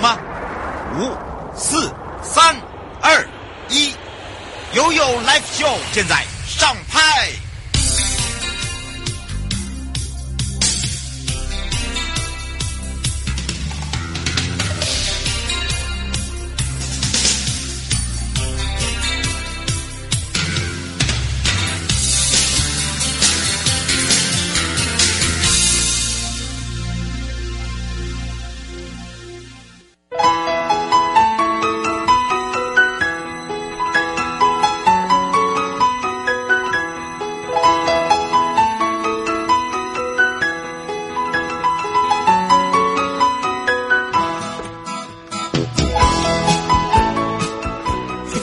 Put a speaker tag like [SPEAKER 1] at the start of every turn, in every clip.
[SPEAKER 1] 吗？五、四、三、二、一，悠悠 Live Show 现在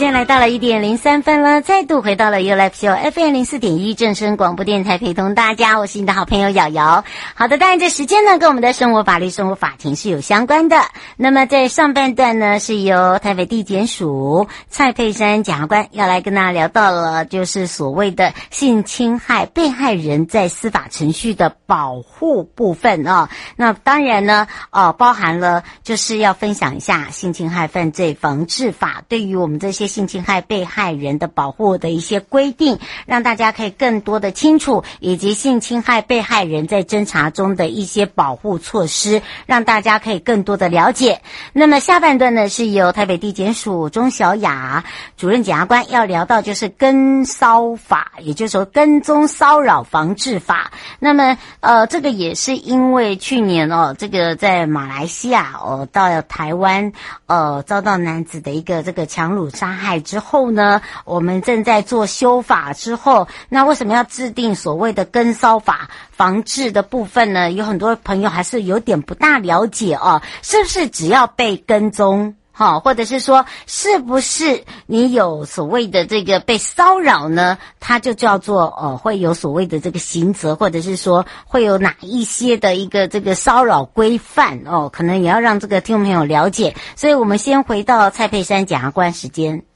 [SPEAKER 2] 来到了一点零三分了，再度回到了 U Live Show FM 零四点一正声广播电台，陪同大家，我是你的好朋友瑶瑶。好的，当然这时间呢，跟我们的生活法律、生活法庭是有相关的。那么在上半段呢，是由台北地检署蔡佩珊检察官要来跟大家聊到了，就是所谓的性侵害被害人在司法程序的保护部分、哦。那当然呢，哦，包含了就是要分享一下性侵害犯罪防治法对于我们这些性侵害被害人的保护的一些规定，让大家可以更多的清楚，以及性侵害被害人在侦查中的一些保护措施，让大家可以更多的了解。那么下半段呢，是由台北地检署钟小雅主任检察官要聊到，就是跟骚法，也就是说跟踪骚扰防治法。那么呃，这个也是因为去年哦，这个在马来西亚哦到台湾呃遭到男子的一个这个强掳杀害。之后呢，我们正在做修法之后，那为什么要制定所谓的跟骚法防治的部分呢？有很多朋友还是有点不大了解哦，是不是只要被跟踪，哈，或者是说，是不是你有所谓的这个被骚扰呢？它就叫做呃，会有所谓的这个刑责，或者是说会有哪一些的一个这个骚扰规范哦？可能也要让这个听众朋友了解。所以我们先回到蔡佩珊检察官时间。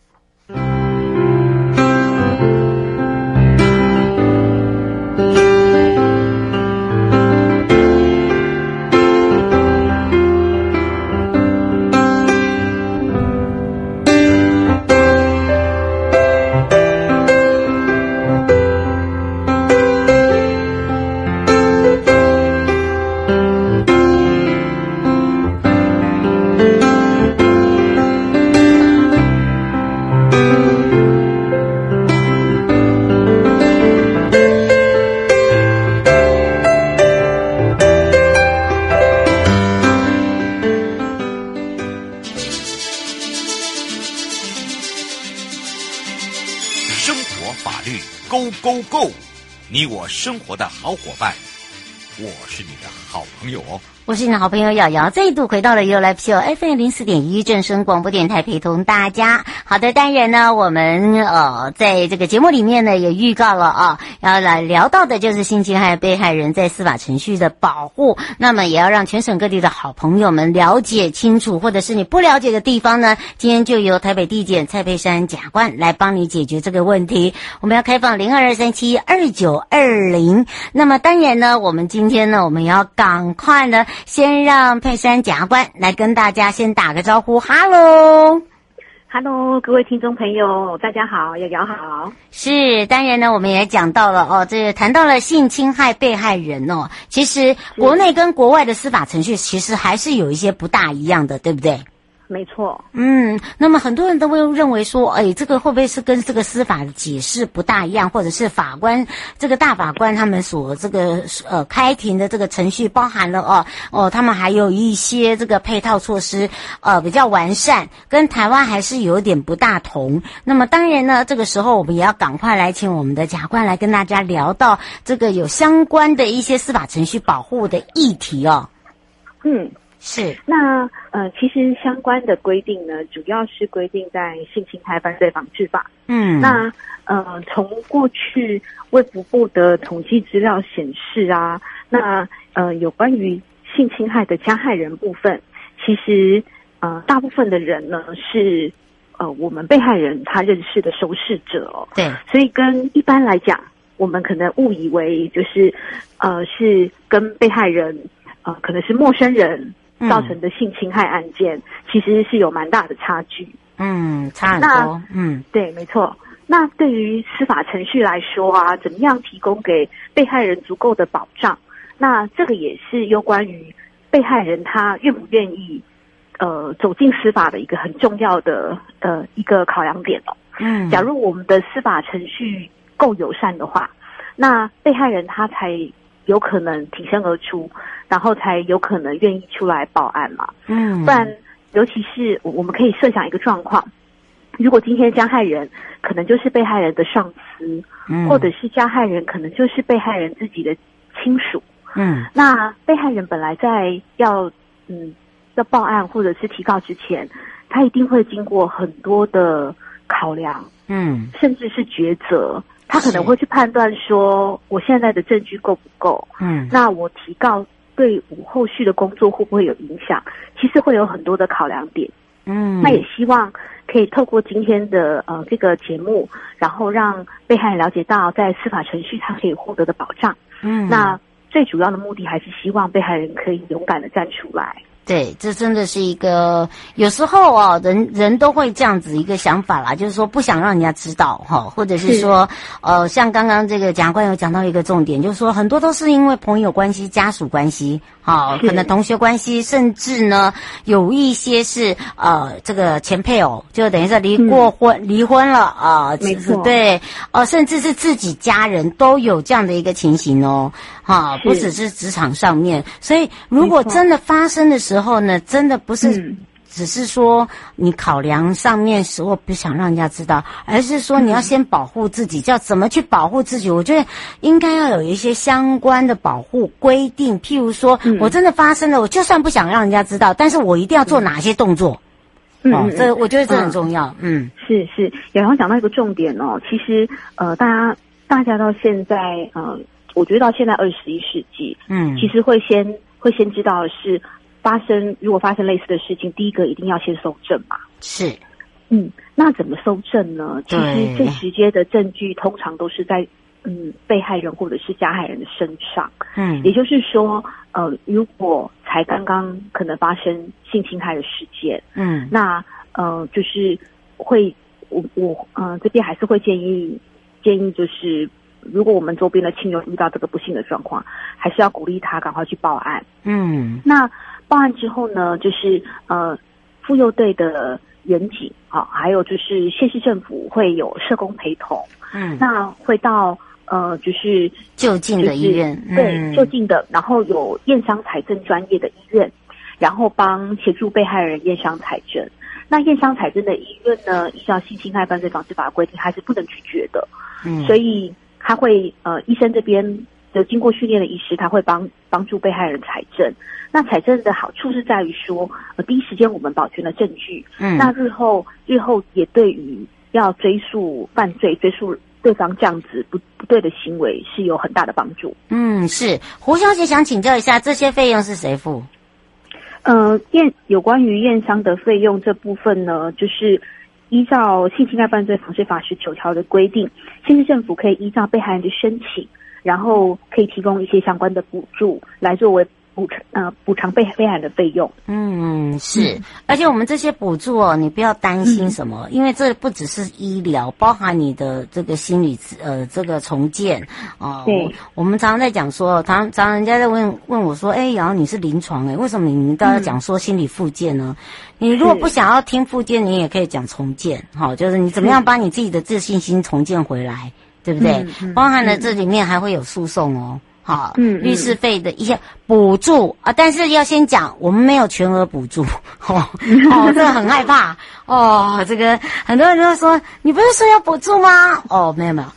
[SPEAKER 1] 你我生活的好伙伴，我是你的好朋友哦。
[SPEAKER 2] 我是你的好朋友瑶瑶，再度回到了 You Live Show FM 零四点一正声广播电台，陪同大家。好的，当然呢，我们呃在这个节目里面呢也预告了啊，要来聊到的就是性侵害被害人在司法程序的保护。那么也要让全省各地的好朋友们了解清楚，或者是你不了解的地方呢，今天就由台北地检蔡佩珊检察官来帮你解决这个问题。我们要开放零二二三七二九二零。那么当然呢，我们今天呢，我们要赶快呢。先让佩珊检察官来跟大家先打个招呼，哈喽，
[SPEAKER 3] 哈喽，各位听众朋友，大家好，瑶瑶好。
[SPEAKER 2] 是，当然呢，我们也讲到了哦，这谈到了性侵害被害人哦，其实国内跟国外的司法程序其实还是有一些不大一样的，对不对？
[SPEAKER 3] 没错，
[SPEAKER 2] 嗯，那么很多人都会认为说，哎，这个会不会是跟这个司法的解释不大一样，或者是法官这个大法官他们所这个呃开庭的这个程序包含了哦哦，他们还有一些这个配套措施呃比较完善，跟台湾还是有点不大同。那么当然呢，这个时候我们也要赶快来请我们的检察官来跟大家聊到这个有相关的一些司法程序保护的议题哦。
[SPEAKER 3] 嗯。是，那呃，其实相关的规定呢，主要是规定在《性侵害犯罪防治法》。嗯，那呃，从过去卫福部的统计资料显示啊，那呃，有关于性侵害的加害人部分，其实呃，大部分的人呢是呃，我们被害人他认识的受试者哦。对，所以跟一般来讲，我们可能误以为就是呃，是跟被害人呃，可能是陌生人。造成的性侵害案件，嗯、其实是有蛮大的差距。
[SPEAKER 2] 嗯，差很多。嗯，
[SPEAKER 3] 对，没错。那对于司法程序来说啊，怎么样提供给被害人足够的保障？那这个也是有关于被害人他愿不愿意，呃，走进司法的一个很重要的呃一个考量点哦。嗯，假如我们的司法程序够友善的话，那被害人他才有可能挺身而出，然后才有可能愿意出来报案嘛。嗯，不然，尤其是我们可以设想一个状况，如果今天加害人可能就是被害人的上司，嗯，或者是加害人可能就是被害人自己的亲属。嗯，那被害人本来在要嗯要报案或者是提告之前，他一定会经过很多的考量，嗯，甚至是抉择。他可能会去判断说，我现在的证据够不够？嗯，那我提告对我后续的工作会不会有影响？其实会有很多的考量点。嗯，那也希望可以透过今天的呃这个节目，然后让被害人了解到在司法程序他可以获得的保障。嗯，那。最主要的目的还是希望被害人可以勇敢的站出来。
[SPEAKER 2] 对，这真的是一个有时候啊，人人都会这样子一个想法啦，就是说不想让人家知道哈，或者是说，是呃，像刚刚这个检察官有讲到一个重点，就是说很多都是因为朋友关系、家属关系，好，可能同学关系，甚至呢有一些是呃这个前配偶，就等于是离过婚、离、嗯、婚了啊，呃、
[SPEAKER 3] 没错，
[SPEAKER 2] 对，呃，甚至是自己家人都有这样的一个情形哦，哈，不只是职场上面，所以如果真的发生的时候，时候呢，真的不是只是说你考量上面时候不想让人家知道，而是说你要先保护自己，叫怎么去保护自己？我觉得应该要有一些相关的保护规定，譬如说我真的发生了，我就算不想让人家知道，但是我一定要做哪些动作？嗯，这我觉得这很重要。嗯，
[SPEAKER 3] 是是，然后讲到一个重点哦，其实呃，大家大家到现在呃，我觉得到现在二十一世纪，嗯，其实会先会先知道的是。发生如果发生类似的事情，第一个一定要先搜证嘛。
[SPEAKER 2] 是，
[SPEAKER 3] 嗯，那怎么搜证呢？其实最直接的证据通常都是在嗯被害人或者是加害人的身上。嗯，也就是说，呃，如果才刚刚可能发生性侵害的事件，嗯，那呃就是会我我呃这边还是会建议建议就是。如果我们周边的亲友遇到这个不幸的状况，还是要鼓励他赶快去报案。嗯，那报案之后呢，就是呃，妇幼队的员警啊，还有就是县市政府会有社工陪同。嗯，那会到呃，就是
[SPEAKER 2] 就近的医院，
[SPEAKER 3] 就是、对，嗯、就近的，然后有验伤财政专业的医院，然后帮协助被害人验伤财政。那验伤财政的医院呢，依照性侵害犯罪防治法规定，还是不能拒绝的。嗯，所以。他会呃，医生这边的经过训练的医师，他会帮帮助被害人采证。那采证的好处是在于说，呃，第一时间我们保全了证据，嗯，那日后日后也对于要追诉犯罪、追诉对方这样子不不对的行为是有很大的帮助。
[SPEAKER 2] 嗯，是胡小姐想请教一下，这些费用是谁付？
[SPEAKER 3] 呃，验有关于验伤的费用这部分呢，就是。依照性侵害犯罪防治法十九条的规定，县市政府可以依照被害人的申请，然后可以提供一些相关的补助，来作为。补偿呃，补偿被被害人的费用。
[SPEAKER 2] 嗯，是，嗯、而且我们这些补助哦，你不要担心什么，嗯、因为这不只是医疗，包含你的这个心理呃这个重建啊。呃、对我，我们常常在讲说，常常人家在问问我说，哎，然后你是临床哎，为什么你们都要讲说心理复健呢？嗯、你如果不想要听复健，你也可以讲重建，好，就是你怎么样把你自己的自信心重建回来，嗯、对不对？包含了这里面还会有诉讼哦。好，嗯，律师费的一些补助啊，但是要先讲，我们没有全额补助，哦，哦，这个很害怕，哦，这个很多人都说，你不是说要补助吗？哦，没有没有，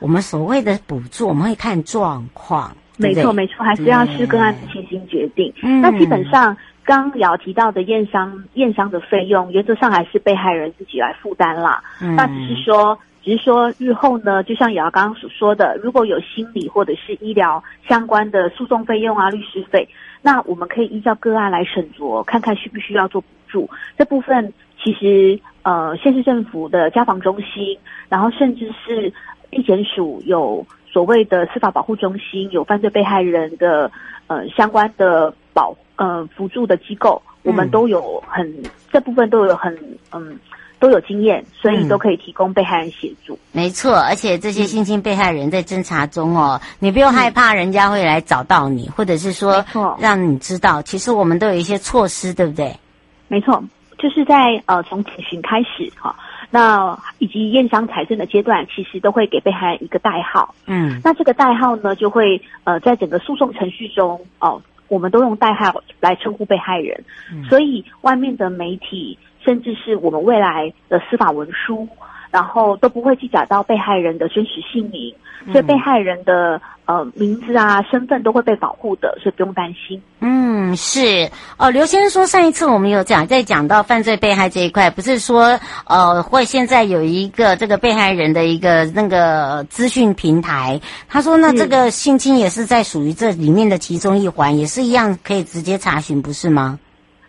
[SPEAKER 2] 我们所谓的补助，我们会看状况，
[SPEAKER 3] 没错没错，还是要视个案的情形决定。嗯，那基本上刚瑶提到的验伤验伤的费用，原则上还是被害人自己来负担啦，嗯，那只是说。只是说，日后呢，就像瑶瑶刚刚所说的，如果有心理或者是医疗相关的诉讼费用啊、律师费，那我们可以依照个案来审酌，看看需不需要做补助。这部分其实，呃，县市政府的家访中心，然后甚至是地检署有所谓的司法保护中心，有犯罪被害人的呃相关的保呃辅助的机构，我们都有很这部分都有很嗯。都有经验，所以都可以提供被害人协助。嗯、
[SPEAKER 2] 没错，而且这些性侵被害人在侦查中哦，嗯、你不用害怕人家会来找到你，嗯、或者是说让你知道，其实我们都有一些措施，对不对？
[SPEAKER 3] 没错，就是在呃从警询开始哈，那以及验伤财政的阶段，其实都会给被害人一个代号。嗯，那这个代号呢，就会呃在整个诉讼程序中哦，我们都用代号来称呼被害人，嗯、所以外面的媒体。甚至是我们未来的司法文书，然后都不会去找到被害人的真实姓名，所以被害人的呃名字啊、身份都会被保护的，所以不用担心。
[SPEAKER 2] 嗯，是哦。刘先生说，上一次我们有讲，在讲到犯罪被害这一块，不是说呃会现在有一个这个被害人的一个那个资讯平台，他说那这个性侵也是在属于这里面的其中一环，也是一样可以直接查询，不是吗？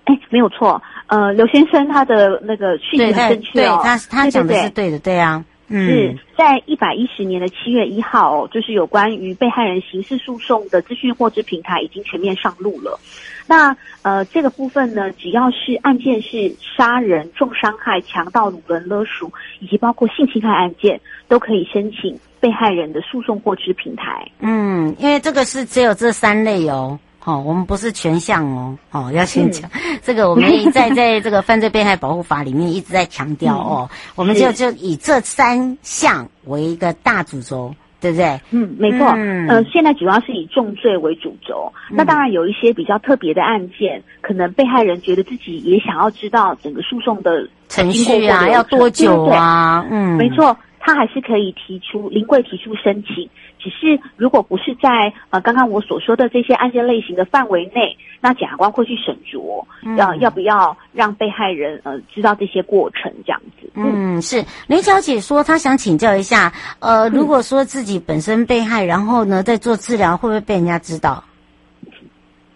[SPEAKER 3] 哎，没有错。呃，刘先生他的那个讯息很正确哦，
[SPEAKER 2] 他他讲的是对的，对啊，嗯，
[SPEAKER 3] 是在一百一十年的七月一号，就是有关于被害人刑事诉讼的资讯获知平台已经全面上路了。那呃，这个部分呢，只要是案件是杀人、重伤害、强盗、掳人勒赎，以及包括性侵害案件，都可以申请被害人的诉讼获知平台。
[SPEAKER 2] 嗯，因为这个是只有这三类哦。哦，我们不是全项哦，哦，要先讲、嗯、这个，我们在在这个犯罪被害保护法里面一直在强调哦，嗯、我们就就以这三项为一个大主轴，对不对？
[SPEAKER 3] 嗯，没错。嗯，呃，现在主要是以重罪为主轴，嗯、那当然有一些比较特别的案件，可能被害人觉得自己也想要知道整个诉讼的
[SPEAKER 2] 程序啊，要多久啊？对对对嗯，
[SPEAKER 3] 没错。他还是可以提出临柜提出申请，只是如果不是在呃刚刚我所说的这些案件类型的范围内，那检察官会去审酌，要、嗯、要不要让被害人呃知道这些过程这样子。
[SPEAKER 2] 嗯，嗯是林小姐说她想请教一下，呃，如果说自己本身被害，然后呢在做治疗，会不会被人家知道？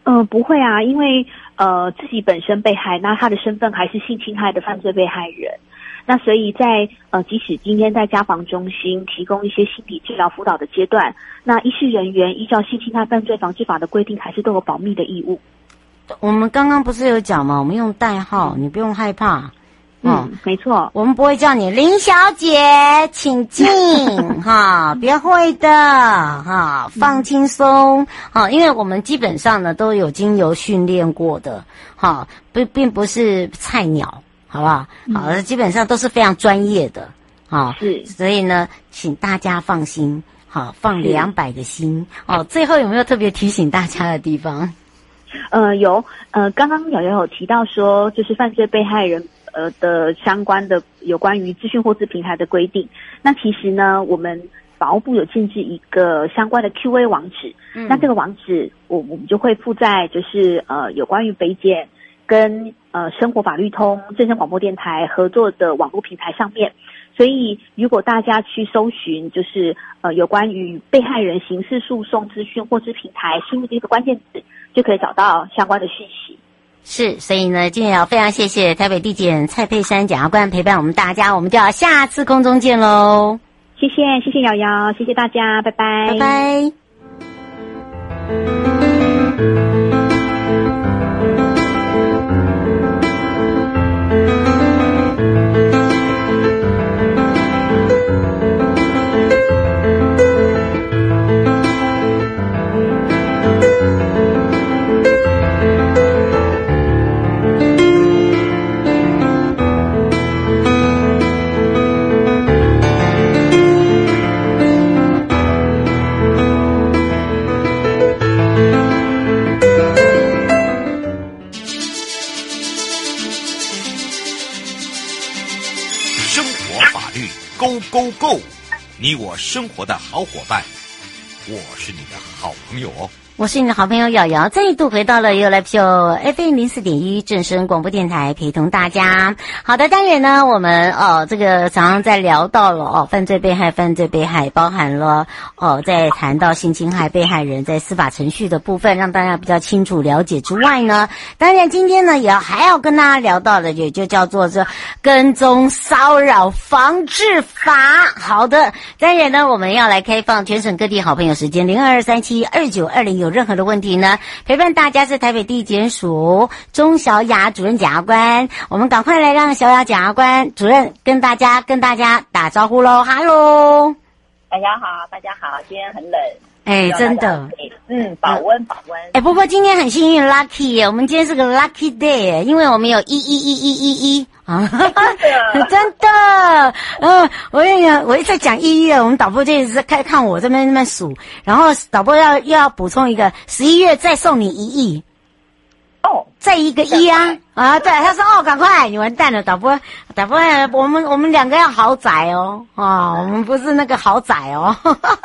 [SPEAKER 3] 嗯、呃，不会啊，因为呃自己本身被害，那他的身份还是性侵害的犯罪被害人。那所以在呃，即使今天在家防中心提供一些心理治疗辅导的阶段，那医事人员依照性侵害犯罪防治法的规定，还是都有保密的义务。
[SPEAKER 2] 我们刚刚不是有讲吗？我们用代号，你不用害怕。
[SPEAKER 3] 嗯，没错，
[SPEAKER 2] 我们不会叫你林小姐，请进 哈，别会的哈，放轻松哈，因为我们基本上呢都有经由训练过的哈，不并不是菜鸟。好不好？好，嗯、基本上都是非常专业的，好是，所以呢，请大家放心，好，放两百个心哦。最后有没有特别提醒大家的地方？
[SPEAKER 3] 呃，有，呃，刚刚瑶瑶有提到说，就是犯罪被害人呃的相关的有关于资讯获知平台的规定。那其实呢，我们法务部有建置一个相关的 QA 网址，嗯、那这个网址我我们就会附在就是呃有关于北检。跟呃生活法律通、正声广播电台合作的网络平台上面，所以如果大家去搜寻，就是呃有关于被害人刑事诉讼资讯或知平台，输入这个关键字，就可以找到相关的讯息。
[SPEAKER 2] 是，所以呢，今天要非常谢谢台北地检蔡佩珊检察官陪伴我们大家，我们就要下次空中见喽。
[SPEAKER 3] 谢谢，谢谢瑶瑶，谢谢大家，拜拜，
[SPEAKER 2] 拜拜。
[SPEAKER 1] 你我生活的好伙伴，我是你的好朋友哦。
[SPEAKER 2] 我是你的好朋友瑶瑶，再度回到了 You Live Show FM 零四点一正声广播电台，陪同大家。好的，当然呢，我们哦，这个常常在聊到了哦，犯罪被害，犯罪被害包含了哦，在谈到性侵害被害人在司法程序的部分，让大家比较清楚了解之外呢，当然今天呢，也要还要跟大家聊到的，也就叫做这跟踪骚扰防治法。好的，当然呢，我们要来开放全省各地好朋友时间零二二三七二九二零有。任何的问题呢？陪伴大家是台北地检署钟小雅主任检察官，我们赶快来让小雅检察官主任跟大家跟大家打招呼喽！哈喽，
[SPEAKER 4] 大家好，大家好，今天很冷，
[SPEAKER 2] 哎，真的，
[SPEAKER 4] 嗯，保温保温，
[SPEAKER 2] 哎，不过今天很幸运，lucky 耶，我们今天是个 lucky day，因为我们有一一一一一一。啊，真的，嗯，我跟你讲，我一直在讲一月，我们导播就一直在看看我这边那边数，然后导播要又要补充一个十一月再送你一亿，
[SPEAKER 4] 哦，
[SPEAKER 2] 再一个一啊。啊，对，他说哦，赶快，你完蛋了，导播，导播，我们我们两个要豪宅哦，啊，我们不是那个豪宅哦，呵 呵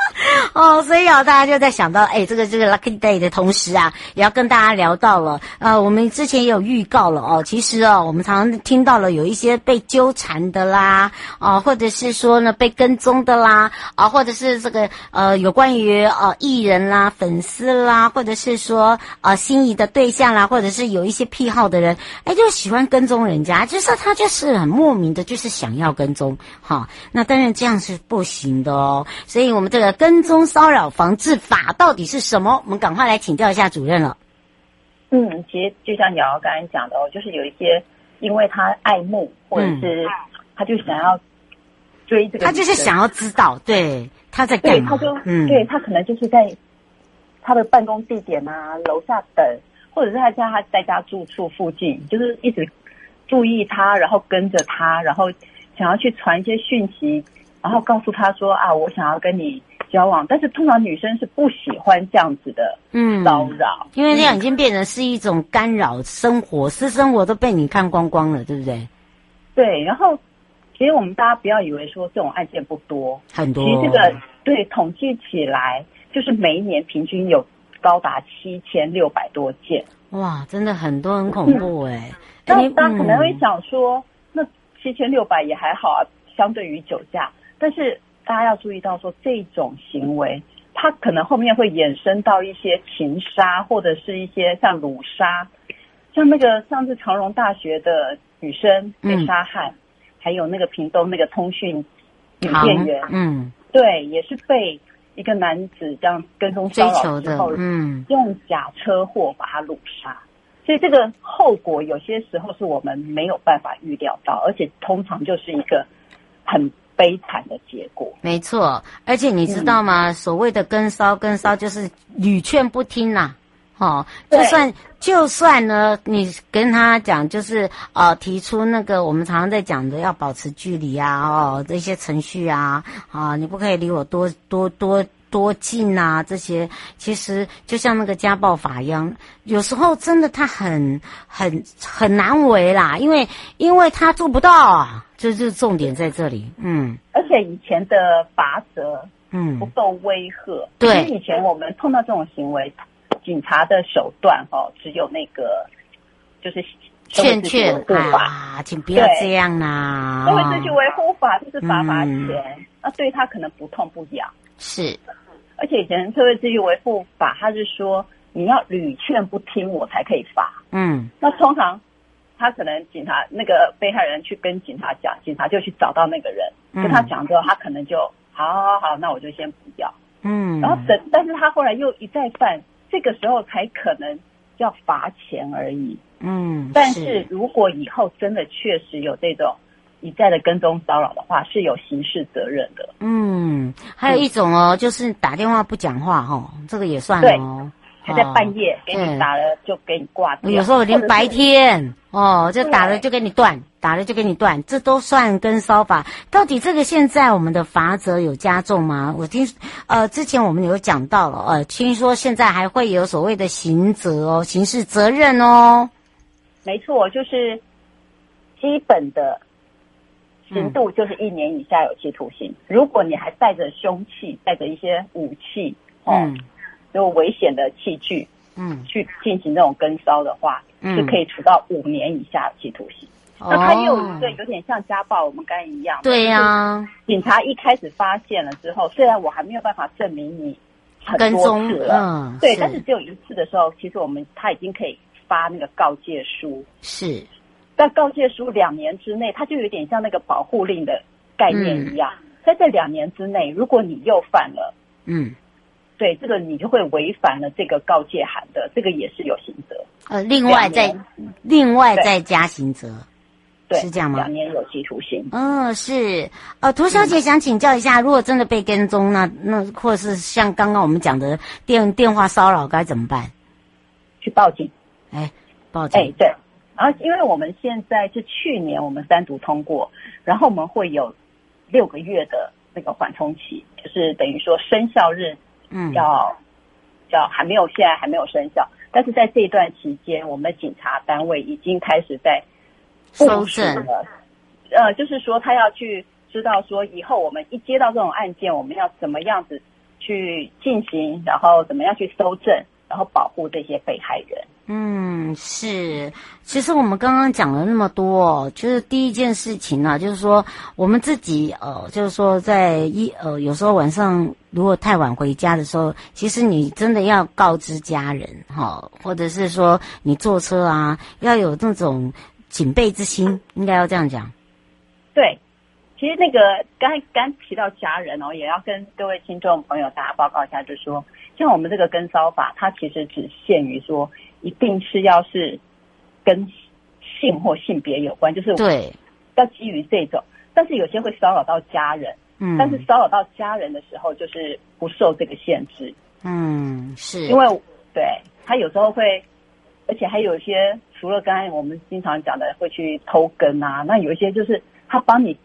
[SPEAKER 2] 哦，所以啊，大家就在想到，哎，这个这个 lucky day 的同时啊，也要跟大家聊到了，呃，我们之前也有预告了哦，其实哦，我们常常听到了有一些被纠缠的啦，啊，或者是说呢被跟踪的啦，啊，或者是这个呃有关于呃艺人啦、粉丝啦，或者是说呃心仪的对象啦，或者是有一些癖好的人。哎，就喜欢跟踪人家，就是他就是很莫名的，就是想要跟踪，哈。那当然这样是不行的哦。所以我们这个跟踪骚扰防治法到底是什么？我们赶快来请教一下主任了。
[SPEAKER 4] 嗯，其实就像瑶瑶刚才讲的哦，就是有一些因为他爱慕，或者是他就想要追这个，
[SPEAKER 2] 他就是想要知道，对，他在干嘛？
[SPEAKER 4] 对，他就嗯，对他可能就是在他的办公地点啊，楼下等。或者是他在他在家住处附近，就是一直注意他，然后跟着他，然后想要去传一些讯息，然后告诉他说啊，我想要跟你交往。但是通常女生是不喜欢这样子的嗯骚扰，
[SPEAKER 2] 因为那样已经变成是一种干扰生活，私生活都被你看光光了，对不对？
[SPEAKER 4] 对。然后其实我们大家不要以为说这种案件不多，
[SPEAKER 2] 很多。
[SPEAKER 4] 其实这个对统计起来，就是每一年平均有。高达七千六百多件，
[SPEAKER 2] 哇，真的很多，很恐怖哎。
[SPEAKER 4] 那大家可能会想说，嗯、那七千六百也还好啊，相对于酒驾。但是大家要注意到说，这种行为，它可能后面会衍生到一些情杀，或者是一些像掳杀，像那个上次长荣大学的女生被杀害，嗯、还有那个屏东那个通讯女店员，嗯，对，也是被。一个男子这样跟踪骚扰之后，嗯，用假车祸把他掳杀，所以这个后果有些时候是我们没有办法预料到，而且通常就是一个很悲惨的结果。
[SPEAKER 2] 没错，而且你知道吗？嗯、所谓的跟骚跟骚就是屡劝不听呐、啊，哦，就算就算呢，你跟他讲，就是呃，提出那个我们常常在讲的要保持距离啊，哦，这些程序啊，啊，你不可以离我多多多。多近啊！这些其实就像那个家暴法一样，有时候真的他很很很难为啦，因为因为他做不到啊，这就是重点在这里。嗯，
[SPEAKER 4] 而且以前的罚则嗯不够威吓，对，以前我们碰到这种行为，警察的手段哦，只有那个就是
[SPEAKER 2] 劝劝啊，请不要这样啦，
[SPEAKER 4] 社会秩序维护法就是罚罚钱，那对他可能不痛不痒。
[SPEAKER 2] 是，
[SPEAKER 4] 而且以前社会秩序维护法，他是说你要屡劝不听，我才可以罚。嗯，那通常他可能警察那个被害人去跟警察讲，警察就去找到那个人，嗯、跟他讲之后，他可能就好好好，那我就先不要。嗯，然后等，但是他后来又一再犯，这个时候才可能要罚钱而已。嗯，但是如果以后真的确实有这种。一再的跟踪骚扰的话，是有刑事责任的。
[SPEAKER 2] 嗯，还有一种哦，嗯、就是打电话不讲话哦，这个也算哦。
[SPEAKER 4] 还在半夜给你打了就给你挂掉。
[SPEAKER 2] 有时候连白天哦，就打了就给你断，打了就给你断，这都算跟烧法。到底这个现在我们的罚则有加重吗？我听呃之前我们有讲到了，呃，听说现在还会有所谓的刑责哦，刑事责任哦。
[SPEAKER 4] 没错，就是基本的。刑度就是一年以下有期徒刑。嗯、如果你还带着凶器，带着一些武器，哦，嗯、就危险的器具，嗯，去进行这种跟骚的话，嗯，是可以处到五年以下期徒刑。那他又有一个有点像家暴，我们刚才一样。
[SPEAKER 2] 对呀。
[SPEAKER 4] 警察一开始发现了之后，虽然我还没有办法证明你很多次了，嗯，对，但是只有一次的时候，其实我们他已经可以发那个告诫书。
[SPEAKER 2] 是。
[SPEAKER 4] 但告诫书两年之内，它就有点像那个保护令的概念一样，在这两年之内，如果你又犯了，嗯，对，这个你就会违反了这个告诫函的，这个也是有刑责。
[SPEAKER 2] 呃，另外再另外再加刑责。
[SPEAKER 4] 对，
[SPEAKER 2] 是这样吗？
[SPEAKER 4] 两年有期徒刑。
[SPEAKER 2] 嗯，是。呃，涂小姐想请教一下，嗯、如果真的被跟踪，那那或者是像刚刚我们讲的电电话骚扰，该怎么办？
[SPEAKER 4] 去报警。
[SPEAKER 2] 哎，报警。
[SPEAKER 4] 哎，对。然后，因为我们现在是去年我们单独通过，然后我们会有六个月的那个缓冲期，就是等于说生效日，嗯，要叫还没有，现在还没有生效，但是在这一段期间，我们的警察单位已经开始在。
[SPEAKER 2] 搜证
[SPEAKER 4] 了，呃，就是说他要去知道说以后我们一接到这种案件，我们要怎么样子去进行，然后怎么样去搜证，然后保护这些被害人。
[SPEAKER 2] 嗯，是。其实我们刚刚讲了那么多，就是第一件事情呢、啊，就是说我们自己呃，就是说在一呃，有时候晚上如果太晚回家的时候，其实你真的要告知家人哈，或者是说你坐车啊，要有那种。警备之心，应该要这样讲。
[SPEAKER 4] 对，其实那个刚才刚提到家人哦，也要跟各位听众朋友大家报告一下，就是说，像我们这个跟骚法，它其实只限于说，一定是要是跟性或性别有关，就是
[SPEAKER 2] 对，
[SPEAKER 4] 要基于这种。但是有些会骚扰到家人，嗯，但是骚扰到家人的时候，就是不受这个限制。
[SPEAKER 2] 嗯，是
[SPEAKER 4] 因为对他有时候会。而且还有一些，除了刚才我们经常讲的会去偷跟啊，那有一些就是他帮你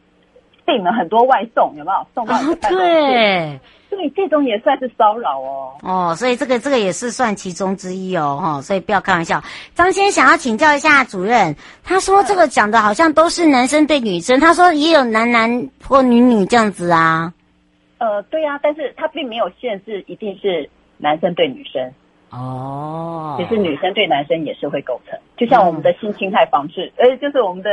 [SPEAKER 4] 订了很多外送，有没有送到？对，所以这种也算是骚扰哦。
[SPEAKER 2] 哦，所以这个这个也是算其中之一哦，哈，所以不要开玩笑。张先想要请教一下主任，他说这个讲的好像都是男生对女生，他说也有男男或女女这样子啊。
[SPEAKER 4] 呃，对啊，但是他并没有限制，一定是男生对女生。
[SPEAKER 2] 哦，
[SPEAKER 4] 其实女生对男生也是会构成，就像我们的性侵害防治，呃、就是我们的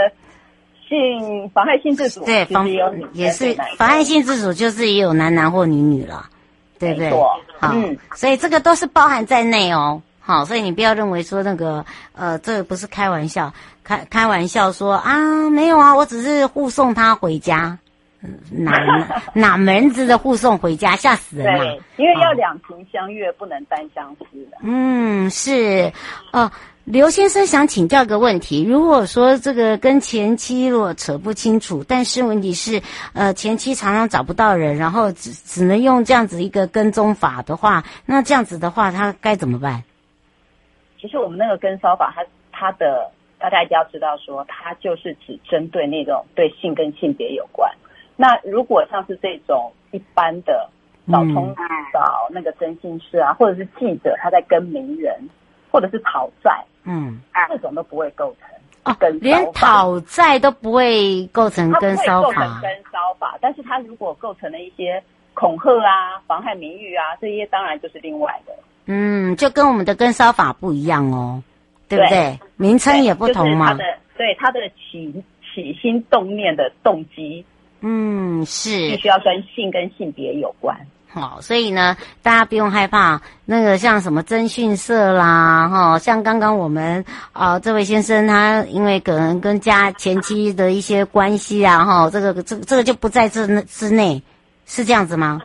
[SPEAKER 4] 性妨害性自主，
[SPEAKER 2] 对，妨也是妨害性自主，就是也有男男或女女了，对不对？好，嗯，所以这个都是包含在内哦。好，所以你不要认为说那个，呃，这个不是开玩笑，开开玩笑说啊，没有啊，我只是护送他回家。哪 哪门子的护送回家，吓死人了！
[SPEAKER 4] 对，因为要两情相悦，哦、不能单相思的。
[SPEAKER 2] 嗯，是。哦，刘先生想请教个问题：如果说这个跟前妻如果扯不清楚，但是问题是，呃，前妻常常找不到人，然后只只能用这样子一个跟踪法的话，那这样子的话，他该怎么办？
[SPEAKER 4] 其实我们那个跟骚法，它它的大家一定要知道说，说它就是只针对那种对性跟性别有关。那如果像是这种一般的找通找那个征信师啊，或者是记者他在跟名人，或者是讨债，嗯，这种都不会构成哦，
[SPEAKER 2] 连讨债都不会构成跟骚法，
[SPEAKER 4] 跟骚法，但是他如果构成了一些恐吓啊、妨害名誉啊，这些当然就是另外的。
[SPEAKER 2] 嗯，就跟我们的跟骚法不一样哦，对不对？对，名称也不同嘛。
[SPEAKER 4] 就是、他的对他的起起心动念的动机。
[SPEAKER 2] 嗯，是
[SPEAKER 4] 必须要跟性跟性别有关。
[SPEAKER 2] 好，所以呢，大家不用害怕那个像什么征信社啦，哈，像刚刚我们啊、这位先生他因为可能跟家前妻的一些关系啊，哈，这个这这个就不在这之内，是这样子吗？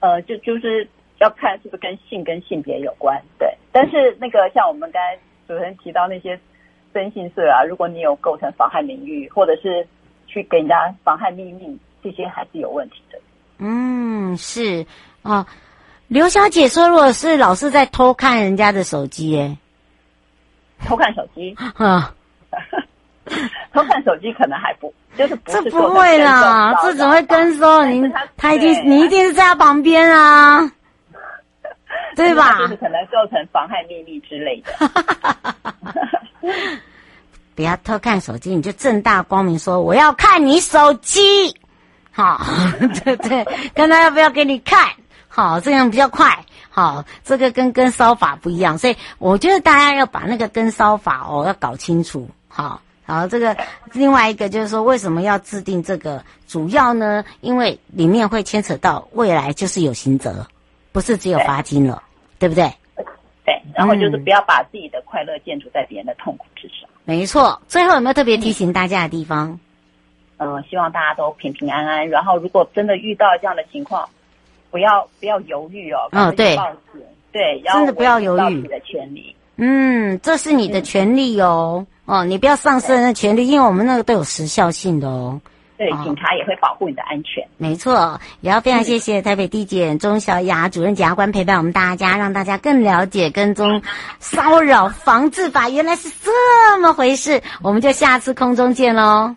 [SPEAKER 4] 呃，就就是要看是不是跟性跟性别有关，对。但是那个像我们刚才主持人提到那些征信社啊，如果你有构成妨害名誉或者是。去给人家妨害秘密，这些还是有问题。
[SPEAKER 2] 嗯，是哦。刘小姐说，如果是老是在偷看人家的手机，哎，
[SPEAKER 4] 偷看手机，啊 偷看手机可能还不就是不是
[SPEAKER 2] 这不会啦，这怎么会跟踪？您他，他一定你一定是在他旁边啊，对吧？
[SPEAKER 4] 就是可能构成妨害秘密之类的。
[SPEAKER 2] 不要偷看手机，你就正大光明说我要看你手机，好，对 对，看他要不要给你看，好，这样比较快，好，这个跟跟烧法不一样，所以我觉得大家要把那个跟烧法哦要搞清楚。好，然后这个另外一个就是说，为什么要制定这个？主要呢，因为里面会牵扯到未来就是有刑责，不是只有罚金了，对，对不对？
[SPEAKER 4] 对，然后就是不要把自己的快乐建筑在别人的痛苦之上。
[SPEAKER 2] 没错。最后有没有特别提醒大家的地方？
[SPEAKER 4] 嗯，呃、希望大家都平平安安。然后如果真的遇到这样的情况，不要不要犹豫哦，
[SPEAKER 2] 嗯，对，
[SPEAKER 4] 对，
[SPEAKER 2] 真的不要犹豫。
[SPEAKER 4] 你的权利，
[SPEAKER 2] 嗯，这是你的权利哦，嗯、哦，你不要丧失那权利，因为我们那个都有时效性的哦。
[SPEAKER 4] 对，警察也会保护你的安全。哦、
[SPEAKER 2] 没错，也要非常谢谢台北地检钟小雅主任检察官陪伴我们大家，让大家更了解跟踪骚扰防治法原来是这么回事。我们就下次空中见喽，